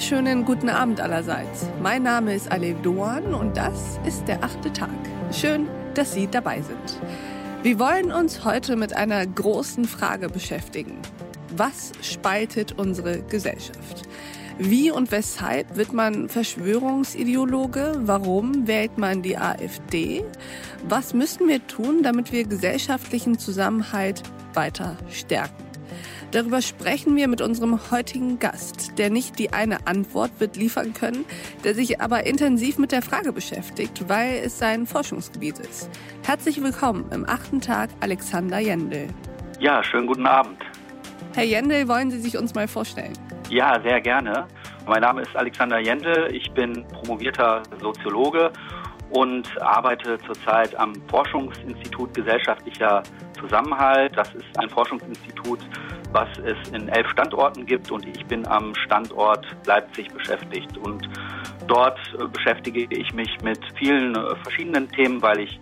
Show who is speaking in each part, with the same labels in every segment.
Speaker 1: wunderschönen guten Abend allerseits. Mein Name ist Alev Doan und das ist der achte Tag. Schön, dass Sie dabei sind. Wir wollen uns heute mit einer großen Frage beschäftigen. Was spaltet unsere Gesellschaft? Wie und weshalb wird man Verschwörungsideologe? Warum wählt man die AfD? Was müssen wir tun, damit wir gesellschaftlichen Zusammenhalt weiter stärken? Darüber sprechen wir mit unserem heutigen Gast, der nicht die eine Antwort wird liefern können, der sich aber intensiv mit der Frage beschäftigt, weil es sein Forschungsgebiet ist. Herzlich willkommen im achten Tag Alexander Jendel.
Speaker 2: Ja, schönen guten Abend.
Speaker 1: Herr Jendel, wollen Sie sich uns mal vorstellen?
Speaker 2: Ja, sehr gerne. Mein Name ist Alexander Jendel. Ich bin promovierter Soziologe und arbeite zurzeit am Forschungsinstitut Gesellschaftlicher Zusammenhalt. Das ist ein Forschungsinstitut, was es in elf Standorten gibt und ich bin am Standort Leipzig beschäftigt. Und dort äh, beschäftige ich mich mit vielen äh, verschiedenen Themen, weil ich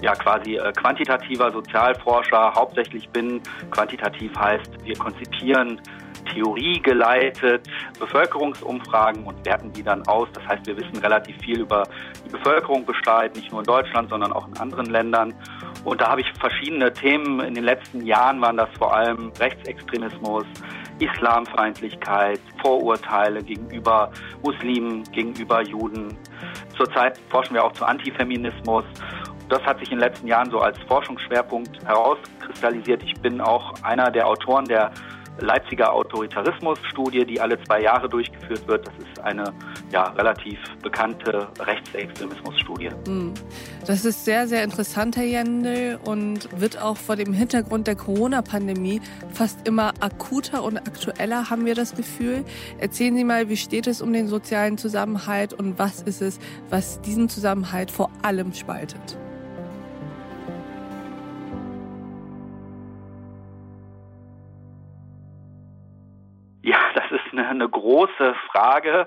Speaker 2: ja quasi äh, quantitativer Sozialforscher hauptsächlich bin. Quantitativ heißt, wir konzipieren theoriegeleitet Bevölkerungsumfragen und werten die dann aus. Das heißt, wir wissen relativ viel über die Bevölkerung Bescheid, nicht nur in Deutschland, sondern auch in anderen Ländern. Und da habe ich verschiedene Themen. In den letzten Jahren waren das vor allem Rechtsextremismus, Islamfeindlichkeit, Vorurteile gegenüber Muslimen, gegenüber Juden. Zurzeit forschen wir auch zu Antifeminismus. Das hat sich in den letzten Jahren so als Forschungsschwerpunkt herauskristallisiert. Ich bin auch einer der Autoren der Leipziger Autoritarismus-Studie, die alle zwei Jahre durchgeführt wird. Das ist eine ja, relativ bekannte Rechtsextremismus-Studie. Hm.
Speaker 1: Das ist sehr, sehr interessant, Herr Jendel, und wird auch vor dem Hintergrund der Corona-Pandemie fast immer akuter und aktueller, haben wir das Gefühl. Erzählen Sie mal, wie steht es um den sozialen Zusammenhalt und was ist es, was diesen Zusammenhalt vor allem spaltet?
Speaker 2: Große Frage.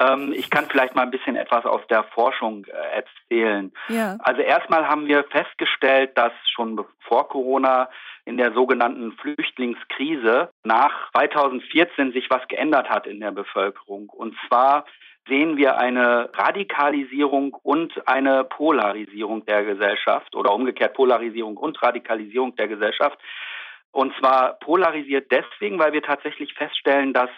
Speaker 2: Ähm, ich kann vielleicht mal ein bisschen etwas aus der Forschung äh, erzählen. Ja. Also erstmal haben wir festgestellt, dass schon vor Corona in der sogenannten Flüchtlingskrise nach 2014 sich was geändert hat in der Bevölkerung. Und zwar sehen wir eine Radikalisierung und eine Polarisierung der Gesellschaft oder umgekehrt Polarisierung und Radikalisierung der Gesellschaft. Und zwar polarisiert deswegen, weil wir tatsächlich feststellen, dass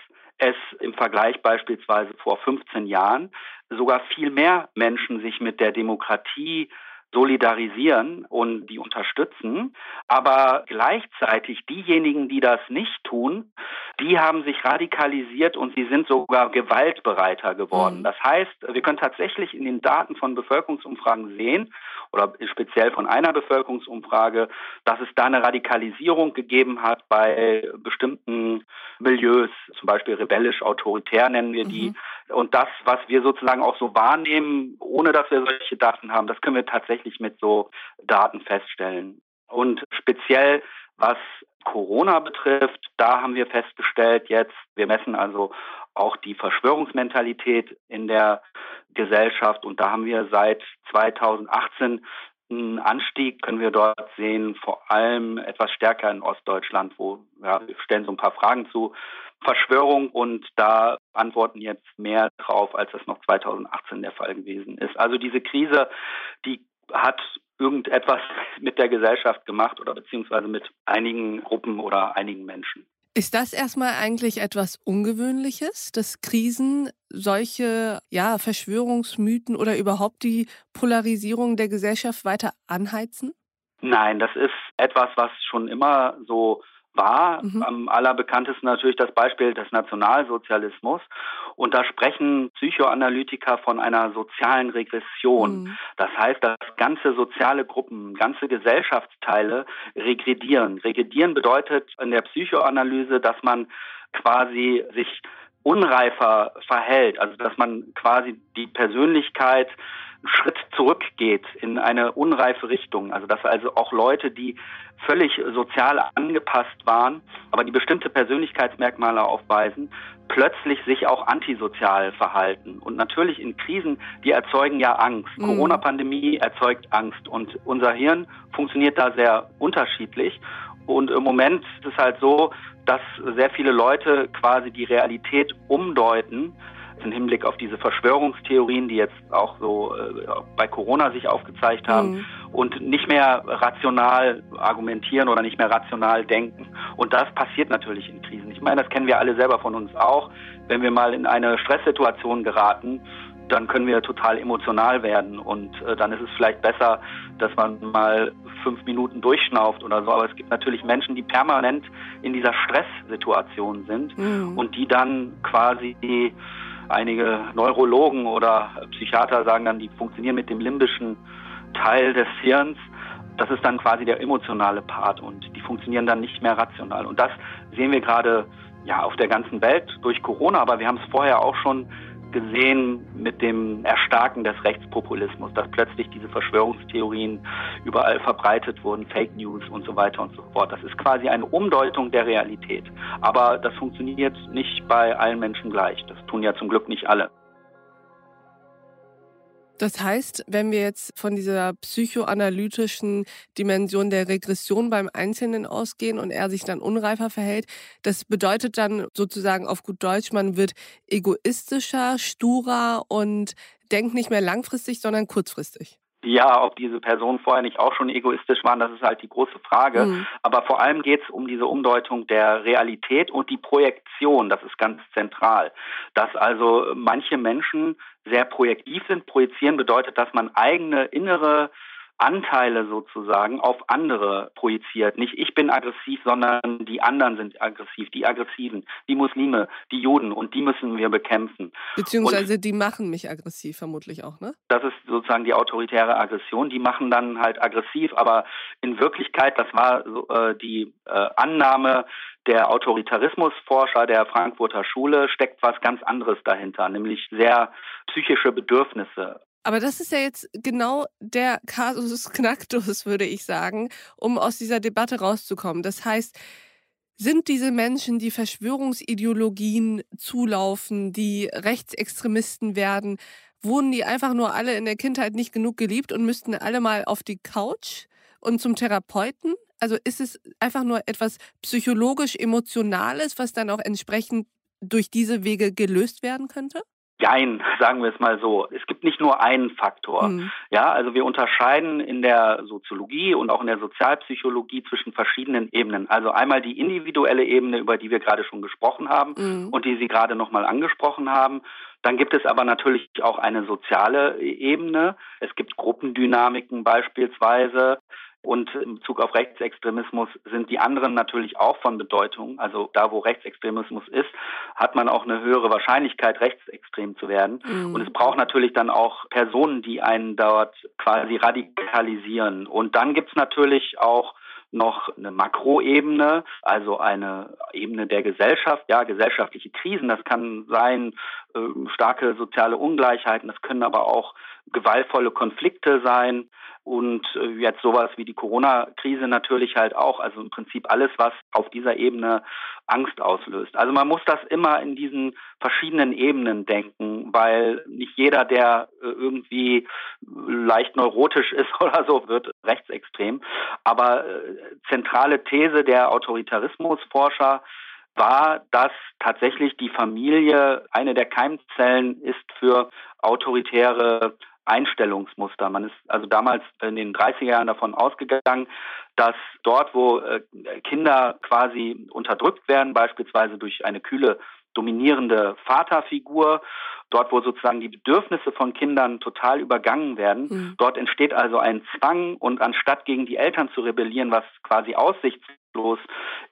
Speaker 2: es im Vergleich beispielsweise vor 15 Jahren sogar viel mehr Menschen sich mit der Demokratie solidarisieren und die unterstützen. Aber gleichzeitig diejenigen, die das nicht tun, die haben sich radikalisiert und sie sind sogar gewaltbereiter geworden. Mhm. Das heißt, wir können tatsächlich in den Daten von Bevölkerungsumfragen sehen, oder speziell von einer Bevölkerungsumfrage, dass es da eine Radikalisierung gegeben hat bei bestimmten Milieus, zum Beispiel rebellisch-autoritär nennen wir die. Mhm. Und das, was wir sozusagen auch so wahrnehmen, ohne dass wir solche Daten haben, das können wir tatsächlich mit so Daten feststellen. Und speziell was Corona betrifft, da haben wir festgestellt jetzt, wir messen also auch die Verschwörungsmentalität in der Gesellschaft. Und da haben wir seit 2018 einen Anstieg, können wir dort sehen, vor allem etwas stärker in Ostdeutschland, wo ja, wir stellen so ein paar Fragen zu Verschwörung und da antworten jetzt mehr drauf, als das noch 2018 der Fall gewesen ist. Also diese Krise, die hat irgendetwas mit der Gesellschaft gemacht oder beziehungsweise mit einigen Gruppen oder einigen Menschen.
Speaker 1: Ist das erstmal eigentlich etwas Ungewöhnliches, dass Krisen solche ja, Verschwörungsmythen oder überhaupt die Polarisierung der Gesellschaft weiter anheizen?
Speaker 2: Nein, das ist etwas, was schon immer so war. Mhm. Am allerbekanntesten natürlich das Beispiel des Nationalsozialismus. Und da sprechen Psychoanalytiker von einer sozialen Regression. Mhm. Das heißt, dass ganze soziale Gruppen, ganze Gesellschaftsteile regredieren. Regredieren bedeutet in der Psychoanalyse, dass man quasi sich unreifer verhält, also dass man quasi die Persönlichkeit Schritt zurückgeht in eine unreife Richtung. Also dass also auch Leute, die völlig sozial angepasst waren, aber die bestimmte Persönlichkeitsmerkmale aufweisen, plötzlich sich auch antisozial verhalten. Und natürlich in Krisen, die erzeugen ja Angst. Mhm. Corona-Pandemie erzeugt Angst und unser Hirn funktioniert da sehr unterschiedlich. Und im Moment ist es halt so, dass sehr viele Leute quasi die Realität umdeuten im Hinblick auf diese Verschwörungstheorien, die jetzt auch so äh, bei Corona sich aufgezeigt haben mhm. und nicht mehr rational argumentieren oder nicht mehr rational denken. Und das passiert natürlich in Krisen. Ich meine, das kennen wir alle selber von uns auch. Wenn wir mal in eine Stresssituation geraten, dann können wir total emotional werden und äh, dann ist es vielleicht besser, dass man mal fünf Minuten durchschnauft oder so. Aber es gibt natürlich Menschen, die permanent in dieser Stresssituation sind mhm. und die dann quasi einige Neurologen oder Psychiater sagen dann, die funktionieren mit dem limbischen Teil des Hirns. Das ist dann quasi der emotionale Part und die funktionieren dann nicht mehr rational. Und das sehen wir gerade ja auf der ganzen Welt durch Corona, aber wir haben es vorher auch schon gesehen mit dem Erstarken des Rechtspopulismus, dass plötzlich diese Verschwörungstheorien überall verbreitet wurden, Fake News und so weiter und so fort. Das ist quasi eine Umdeutung der Realität. Aber das funktioniert nicht bei allen Menschen gleich. Das tun ja zum Glück nicht alle.
Speaker 1: Das heißt, wenn wir jetzt von dieser psychoanalytischen Dimension der Regression beim Einzelnen ausgehen und er sich dann unreifer verhält, das bedeutet dann sozusagen auf gut Deutsch, man wird egoistischer, sturer und denkt nicht mehr langfristig, sondern kurzfristig.
Speaker 2: Ja, ob diese Personen vorher nicht auch schon egoistisch waren, das ist halt die große Frage. Mhm. Aber vor allem geht es um diese Umdeutung der Realität und die Projektion, das ist ganz zentral. Dass also manche Menschen sehr projektiv sind. Projizieren bedeutet, dass man eigene innere Anteile sozusagen auf andere projiziert. Nicht ich bin aggressiv, sondern die anderen sind aggressiv, die Aggressiven, die Muslime, die Juden und die müssen wir bekämpfen.
Speaker 1: Beziehungsweise und die machen mich aggressiv vermutlich auch, ne?
Speaker 2: Das ist sozusagen die autoritäre Aggression. Die machen dann halt aggressiv, aber in Wirklichkeit, das war so, äh, die äh, Annahme der Autoritarismusforscher der Frankfurter Schule, steckt was ganz anderes dahinter, nämlich sehr psychische Bedürfnisse.
Speaker 1: Aber das ist ja jetzt genau der Kasus Knacktus, würde ich sagen, um aus dieser Debatte rauszukommen. Das heißt, sind diese Menschen, die Verschwörungsideologien zulaufen, die Rechtsextremisten werden, wurden die einfach nur alle in der Kindheit nicht genug geliebt und müssten alle mal auf die Couch und zum Therapeuten? Also ist es einfach nur etwas psychologisch-emotionales, was dann auch entsprechend durch diese Wege gelöst werden könnte?
Speaker 2: Jein, sagen wir es mal so. Es gibt nicht nur einen Faktor. Mhm. Ja, also wir unterscheiden in der Soziologie und auch in der Sozialpsychologie zwischen verschiedenen Ebenen. Also einmal die individuelle Ebene, über die wir gerade schon gesprochen haben mhm. und die Sie gerade nochmal angesprochen haben. Dann gibt es aber natürlich auch eine soziale Ebene. Es gibt Gruppendynamiken beispielsweise. Und in Bezug auf Rechtsextremismus sind die anderen natürlich auch von Bedeutung. Also da, wo Rechtsextremismus ist, hat man auch eine höhere Wahrscheinlichkeit, rechtsextrem zu werden. Mhm. Und es braucht natürlich dann auch Personen, die einen dort quasi radikalisieren. Und dann gibt's natürlich auch noch eine Makroebene, also eine Ebene der Gesellschaft, ja, gesellschaftliche Krisen. Das kann sein äh, starke soziale Ungleichheiten, das können aber auch gewaltvolle Konflikte sein und äh, jetzt sowas wie die Corona-Krise natürlich halt auch. Also im Prinzip alles, was auf dieser Ebene Angst auslöst. Also man muss das immer in diesen verschiedenen Ebenen denken, weil nicht jeder, der äh, irgendwie leicht neurotisch ist oder so, wird rechtsextrem. Aber äh, zentrale These der Autoritarismusforscher war, dass tatsächlich die Familie eine der Keimzellen ist für autoritäre Einstellungsmuster. Man ist also damals in den 30er Jahren davon ausgegangen, dass dort, wo äh, Kinder quasi unterdrückt werden, beispielsweise durch eine kühle dominierende Vaterfigur, dort wo sozusagen die Bedürfnisse von Kindern total übergangen werden. Mhm. Dort entsteht also ein Zwang und anstatt gegen die Eltern zu rebellieren, was quasi aussichtslos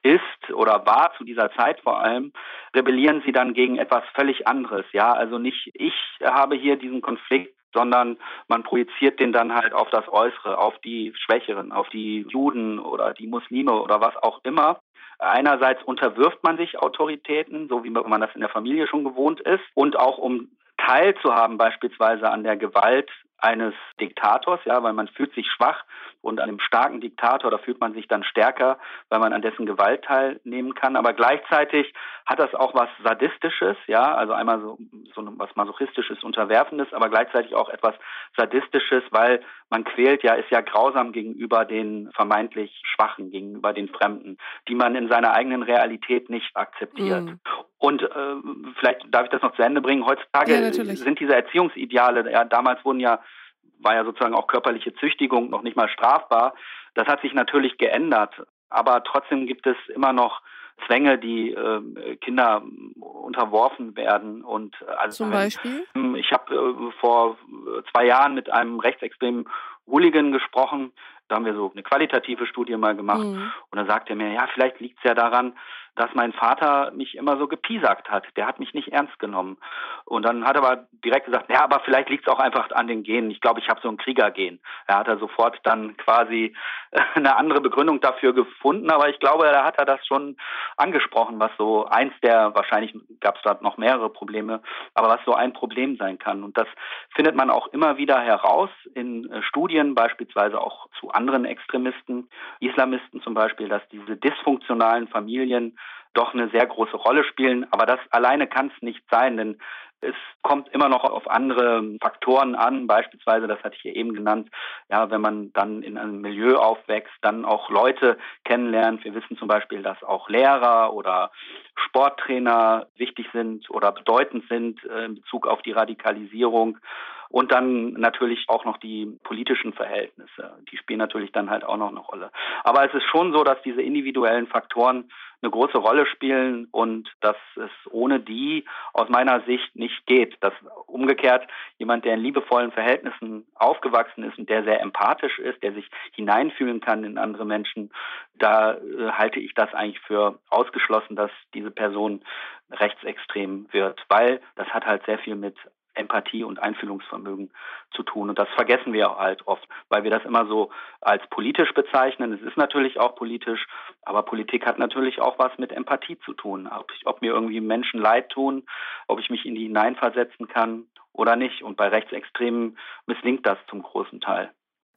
Speaker 2: ist oder war zu dieser Zeit vor allem, rebellieren sie dann gegen etwas völlig anderes. Ja, also nicht ich habe hier diesen Konflikt sondern man projiziert den dann halt auf das Äußere, auf die Schwächeren, auf die Juden oder die Muslime oder was auch immer. Einerseits unterwirft man sich Autoritäten, so wie man das in der Familie schon gewohnt ist, und auch um teilzuhaben beispielsweise an der Gewalt eines Diktators, ja, weil man fühlt sich schwach und an einem starken Diktator, da fühlt man sich dann stärker, weil man an dessen Gewalt teilnehmen kann. Aber gleichzeitig hat das auch was Sadistisches, ja, also einmal so, so was Masochistisches, Unterwerfendes, aber gleichzeitig auch etwas Sadistisches, weil man quält ja, ist ja grausam gegenüber den vermeintlich Schwachen, gegenüber den Fremden, die man in seiner eigenen Realität nicht akzeptiert. Mhm. Und äh, vielleicht darf ich das noch zu Ende bringen. Heutzutage ja, sind diese Erziehungsideale, ja, damals wurden ja war ja sozusagen auch körperliche Züchtigung noch nicht mal strafbar. Das hat sich natürlich geändert, aber trotzdem gibt es immer noch Zwänge, die äh, Kinder unterworfen werden. Und
Speaker 1: also zum Beispiel?
Speaker 2: Ich habe äh, vor zwei Jahren mit einem rechtsextremen Hooligan gesprochen. Da haben wir so eine qualitative Studie mal gemacht. Mhm. Und da sagt er mir, ja, vielleicht liegt es ja daran, dass mein Vater mich immer so gepiesackt hat. Der hat mich nicht ernst genommen. Und dann hat er aber direkt gesagt, ja, aber vielleicht liegt es auch einfach an den Genen. Ich glaube, ich habe so ein Kriegergen. Er hat er sofort dann quasi eine andere Begründung dafür gefunden, aber ich glaube, da hat er das schon angesprochen, was so eins der, wahrscheinlich gab es da noch mehrere Probleme, aber was so ein Problem sein kann. Und das findet man auch immer wieder heraus in äh, Studien, beispielsweise auch zu anderen Extremisten, Islamisten zum Beispiel, dass diese dysfunktionalen Familien doch eine sehr große Rolle spielen. Aber das alleine kann es nicht sein, denn es kommt immer noch auf andere Faktoren an, beispielsweise, das hatte ich ja eben genannt, ja, wenn man dann in einem Milieu aufwächst, dann auch Leute kennenlernt. Wir wissen zum Beispiel, dass auch Lehrer oder Sporttrainer wichtig sind oder bedeutend sind äh, in Bezug auf die Radikalisierung. Und dann natürlich auch noch die politischen Verhältnisse. Die spielen natürlich dann halt auch noch eine Rolle. Aber es ist schon so, dass diese individuellen Faktoren eine große Rolle spielen und dass es ohne die aus meiner Sicht nicht geht. Dass umgekehrt jemand, der in liebevollen Verhältnissen aufgewachsen ist und der sehr empathisch ist, der sich hineinfühlen kann in andere Menschen, da äh, halte ich das eigentlich für ausgeschlossen, dass diese Person rechtsextrem wird, weil das hat halt sehr viel mit Empathie und Einfühlungsvermögen zu tun. Und das vergessen wir halt oft, weil wir das immer so als politisch bezeichnen. Es ist natürlich auch politisch, aber Politik hat natürlich auch was mit Empathie zu tun. Ob, ich, ob mir irgendwie Menschen leid tun, ob ich mich in die hineinversetzen kann oder nicht. Und bei Rechtsextremen misslingt das zum großen Teil.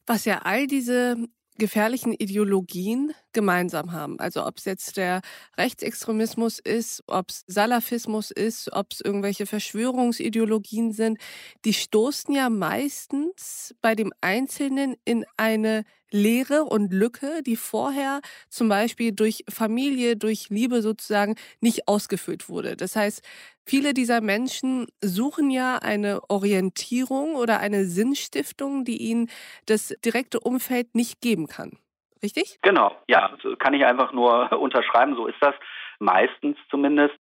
Speaker 1: Was ja all diese gefährlichen Ideologien gemeinsam haben. Also ob es jetzt der Rechtsextremismus ist, ob es Salafismus ist, ob es irgendwelche Verschwörungsideologien sind, die stoßen ja meistens bei dem Einzelnen in eine Leere und Lücke, die vorher zum Beispiel durch Familie, durch Liebe sozusagen nicht ausgefüllt wurde. Das heißt, viele dieser Menschen suchen ja eine Orientierung oder eine Sinnstiftung, die ihnen das direkte Umfeld nicht geben kann. Richtig?
Speaker 2: Genau, ja, kann ich einfach nur unterschreiben, so ist das meistens zumindest.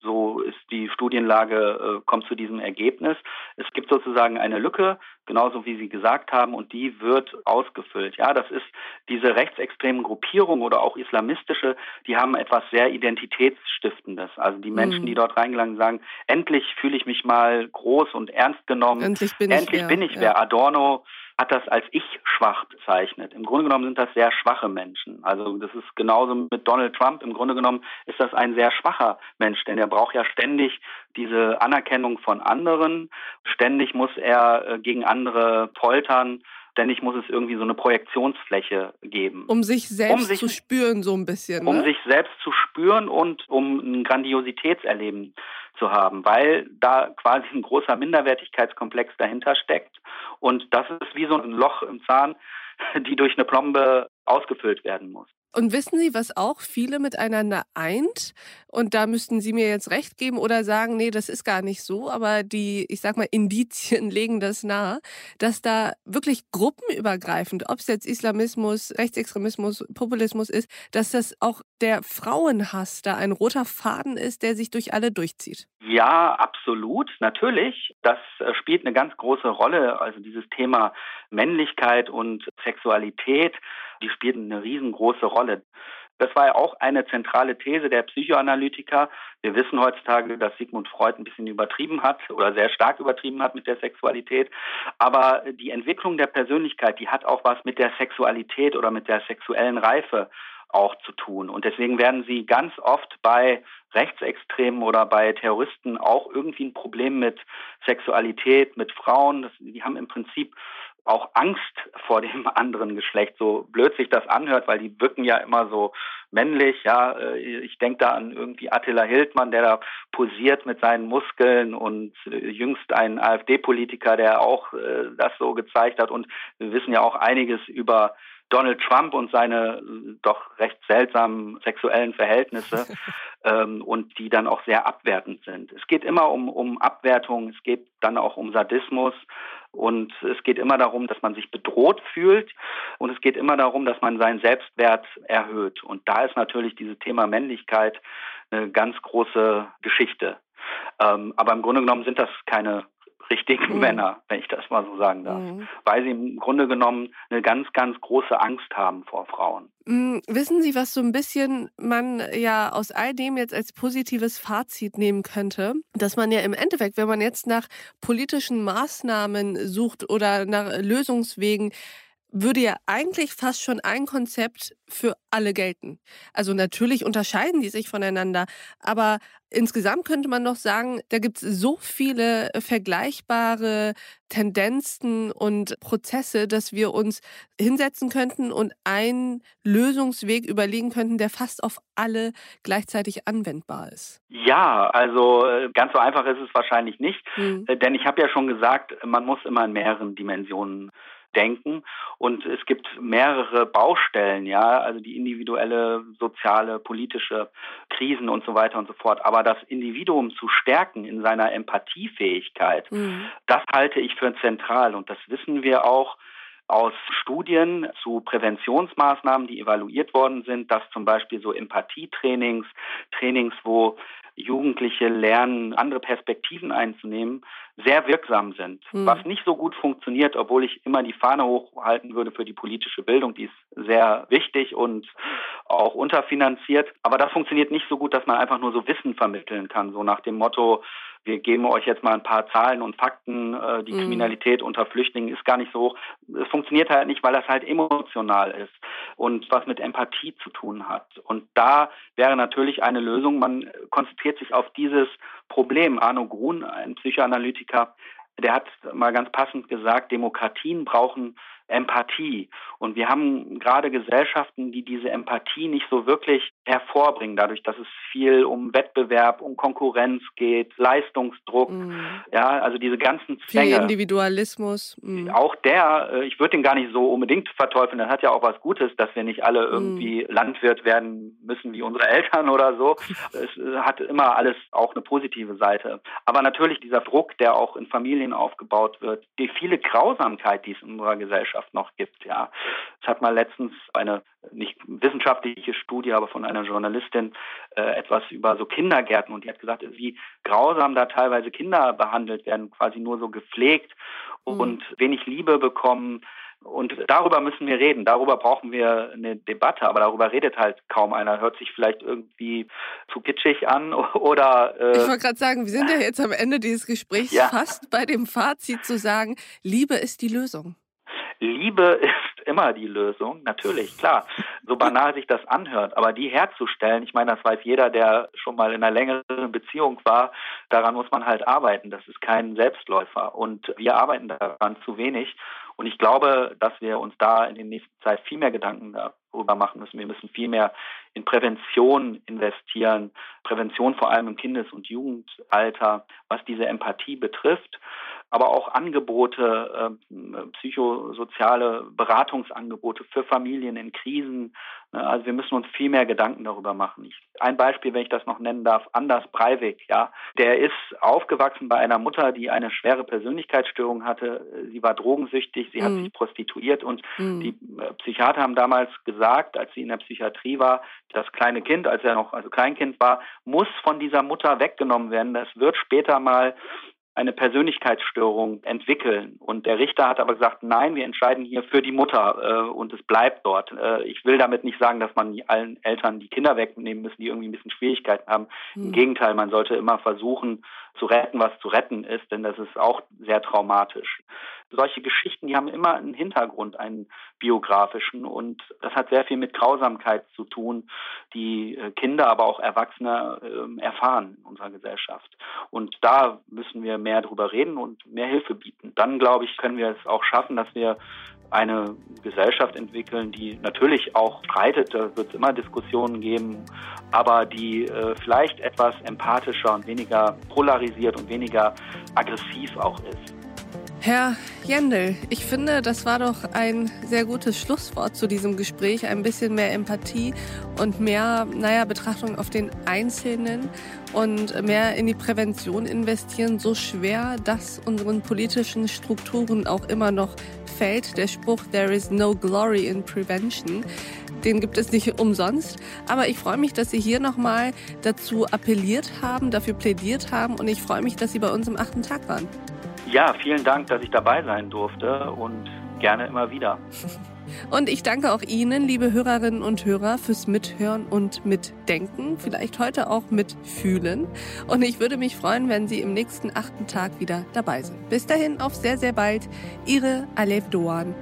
Speaker 2: So ist die Studienlage, äh, kommt zu diesem Ergebnis. Es gibt sozusagen eine Lücke, genauso wie Sie gesagt haben, und die wird ausgefüllt. Ja, das ist diese rechtsextremen Gruppierungen oder auch islamistische, die haben etwas sehr Identitätsstiftendes. Also die Menschen, mhm. die dort reingelangen, sagen, endlich fühle ich mich mal groß und ernst genommen.
Speaker 1: Endlich bin
Speaker 2: endlich
Speaker 1: ich,
Speaker 2: bin ich wer. Adorno hat das als ich schwach bezeichnet. Im Grunde genommen sind das sehr schwache Menschen. Also das ist genauso mit Donald Trump. Im Grunde genommen ist das ein sehr schwacher Mensch, denn er braucht ja ständig diese Anerkennung von anderen. Ständig muss er äh, gegen andere poltern. Ständig muss es irgendwie so eine Projektionsfläche geben.
Speaker 1: Um sich selbst um sich, zu spüren, so ein bisschen.
Speaker 2: Ne? Um sich selbst zu spüren und um ein Grandiositätserleben zu haben, weil da quasi ein großer Minderwertigkeitskomplex dahinter steckt. Und das ist wie so ein Loch im Zahn, die durch eine Plombe ausgefüllt werden muss.
Speaker 1: Und wissen Sie, was auch viele miteinander eint? Und da müssten Sie mir jetzt recht geben oder sagen, nee, das ist gar nicht so. Aber die, ich sag mal, Indizien legen das nahe, dass da wirklich gruppenübergreifend, ob es jetzt Islamismus, Rechtsextremismus, Populismus ist, dass das auch der Frauenhass da ein roter Faden ist, der sich durch alle durchzieht.
Speaker 2: Ja, absolut, natürlich. Das äh, spielt eine ganz große Rolle. Also dieses Thema Männlichkeit und Sexualität die spielten eine riesengroße Rolle. Das war ja auch eine zentrale These der Psychoanalytiker. Wir wissen heutzutage, dass Sigmund Freud ein bisschen übertrieben hat oder sehr stark übertrieben hat mit der Sexualität. Aber die Entwicklung der Persönlichkeit, die hat auch was mit der Sexualität oder mit der sexuellen Reife auch zu tun. Und deswegen werden sie ganz oft bei Rechtsextremen oder bei Terroristen auch irgendwie ein Problem mit Sexualität, mit Frauen. Das, die haben im Prinzip auch Angst vor dem anderen Geschlecht, so blöd sich das anhört, weil die wirken ja immer so männlich, ja, äh, ich denke da an irgendwie Attila Hildmann, der da posiert mit seinen Muskeln und äh, jüngst ein AfD-Politiker, der auch äh, das so gezeigt hat. Und wir wissen ja auch einiges über Donald Trump und seine doch recht seltsamen sexuellen Verhältnisse ähm, und die dann auch sehr abwertend sind. Es geht immer um, um Abwertung, es geht dann auch um Sadismus und es geht immer darum, dass man sich bedroht fühlt und es geht immer darum, dass man seinen Selbstwert erhöht. Und da ist natürlich dieses Thema Männlichkeit eine ganz große Geschichte. Ähm, aber im Grunde genommen sind das keine richtigen mhm. Männer, wenn ich das mal so sagen darf. Mhm. Weil sie im Grunde genommen eine ganz, ganz große Angst haben vor Frauen.
Speaker 1: Mhm. Wissen Sie, was so ein bisschen man ja aus all dem jetzt als positives Fazit nehmen könnte? Dass man ja im Endeffekt, wenn man jetzt nach politischen Maßnahmen sucht oder nach Lösungswegen, würde ja eigentlich fast schon ein Konzept für alle gelten. Also natürlich unterscheiden die sich voneinander, aber insgesamt könnte man doch sagen, da gibt es so viele vergleichbare Tendenzen und Prozesse, dass wir uns hinsetzen könnten und einen Lösungsweg überlegen könnten, der fast auf alle gleichzeitig anwendbar ist.
Speaker 2: Ja, also äh, ganz so einfach ist es wahrscheinlich nicht, hm. denn ich habe ja schon gesagt, man muss immer in mehreren Dimensionen denken. Und es gibt mehrere Baustellen, ja, also die individuelle, soziale, politische Krisen und so weiter und so fort. Aber das Individuum zu stärken in seiner Empathiefähigkeit, mhm. das halte ich für zentral. Und das wissen wir auch aus Studien zu Präventionsmaßnahmen, die evaluiert worden sind, dass zum Beispiel so Empathietrainings, Trainings, wo Jugendliche lernen, andere Perspektiven einzunehmen, sehr wirksam sind. Mhm. Was nicht so gut funktioniert, obwohl ich immer die Fahne hochhalten würde für die politische Bildung, die ist sehr wichtig und auch unterfinanziert. Aber das funktioniert nicht so gut, dass man einfach nur so Wissen vermitteln kann, so nach dem Motto, wir geben euch jetzt mal ein paar Zahlen und Fakten, äh, die mhm. Kriminalität unter Flüchtlingen ist gar nicht so hoch. Es funktioniert halt nicht, weil das halt emotional ist und was mit Empathie zu tun hat. Und da wäre natürlich eine Lösung, man konzentriert sich auf dieses Problem. Arno Grun, ein Psychoanalytiker, der hat mal ganz passend gesagt, Demokratien brauchen Empathie. Und wir haben gerade Gesellschaften, die diese Empathie nicht so wirklich hervorbringen, dadurch, dass es viel um Wettbewerb, um Konkurrenz geht, Leistungsdruck, mm. ja, also diese ganzen Zwänge.
Speaker 1: Viel Individualismus.
Speaker 2: Mm. Auch der, äh, ich würde den gar nicht so unbedingt verteufeln, das hat ja auch was Gutes, dass wir nicht alle irgendwie mm. Landwirt werden müssen wie unsere Eltern oder so. es äh, hat immer alles auch eine positive Seite. Aber natürlich dieser Druck, der auch in Familien aufgebaut wird, die viele Grausamkeit, die es in unserer Gesellschaft Gesellschaft noch gibt. Ja, es hat mal letztens eine nicht wissenschaftliche Studie, aber von einer Journalistin äh, etwas über so Kindergärten und die hat gesagt, wie grausam da teilweise Kinder behandelt werden, quasi nur so gepflegt mhm. und wenig Liebe bekommen. Und darüber müssen wir reden. Darüber brauchen wir eine Debatte, aber darüber redet halt kaum einer. Hört sich vielleicht irgendwie zu kitschig an oder.
Speaker 1: Äh ich wollte gerade sagen, wir sind ja jetzt am Ende dieses Gesprächs ja. fast bei dem Fazit zu sagen, Liebe ist die Lösung.
Speaker 2: Liebe ist immer die Lösung, natürlich, klar. So banal sich das anhört, aber die herzustellen, ich meine, das weiß jeder, der schon mal in einer längeren Beziehung war, daran muss man halt arbeiten. Das ist kein Selbstläufer und wir arbeiten daran zu wenig. Und ich glaube, dass wir uns da in der nächsten Zeit viel mehr Gedanken darüber machen müssen. Wir müssen viel mehr in Prävention investieren, Prävention vor allem im Kindes- und Jugendalter, was diese Empathie betrifft aber auch Angebote, äh, psychosoziale Beratungsangebote für Familien in Krisen. Ne, also wir müssen uns viel mehr Gedanken darüber machen. Ich, ein Beispiel, wenn ich das noch nennen darf, Anders Breivik, ja, der ist aufgewachsen bei einer Mutter, die eine schwere Persönlichkeitsstörung hatte. Sie war drogensüchtig, sie mhm. hat sich prostituiert und mhm. die äh, Psychiater haben damals gesagt, als sie in der Psychiatrie war, das kleine Kind, als er noch also Kleinkind war, muss von dieser Mutter weggenommen werden. Das wird später mal eine Persönlichkeitsstörung entwickeln. Und der Richter hat aber gesagt, nein, wir entscheiden hier für die Mutter äh, und es bleibt dort. Äh, ich will damit nicht sagen, dass man allen Eltern die Kinder wegnehmen müssen, die irgendwie ein bisschen Schwierigkeiten haben. Mhm. Im Gegenteil, man sollte immer versuchen zu retten, was zu retten ist, denn das ist auch sehr traumatisch. Solche Geschichten, die haben immer einen Hintergrund, einen biografischen. Und das hat sehr viel mit Grausamkeit zu tun, die äh, Kinder, aber auch Erwachsene äh, erfahren in unserer Gesellschaft. Und da müssen wir mehr drüber reden und mehr Hilfe bieten. Dann, glaube ich, können wir es auch schaffen, dass wir eine Gesellschaft entwickeln, die natürlich auch streitet, da wird es immer Diskussionen geben, aber die äh, vielleicht etwas empathischer und weniger polarisiert und weniger aggressiv auch ist.
Speaker 1: Herr Jendel, ich finde, das war doch ein sehr gutes Schlusswort zu diesem Gespräch. Ein bisschen mehr Empathie und mehr, naja, Betrachtung auf den Einzelnen und mehr in die Prävention investieren. So schwer das unseren politischen Strukturen auch immer noch fällt. Der Spruch, there is no glory in prevention. Den gibt es nicht umsonst. Aber ich freue mich, dass Sie hier nochmal dazu appelliert haben, dafür plädiert haben. Und ich freue mich, dass Sie bei uns im achten Tag waren.
Speaker 2: Ja, vielen Dank, dass ich dabei sein durfte und gerne immer wieder.
Speaker 1: Und ich danke auch Ihnen, liebe Hörerinnen und Hörer, fürs Mithören und Mitdenken, vielleicht heute auch mitfühlen. Und ich würde mich freuen, wenn Sie im nächsten achten Tag wieder dabei sind. Bis dahin, auf sehr, sehr bald. Ihre Alef Doan.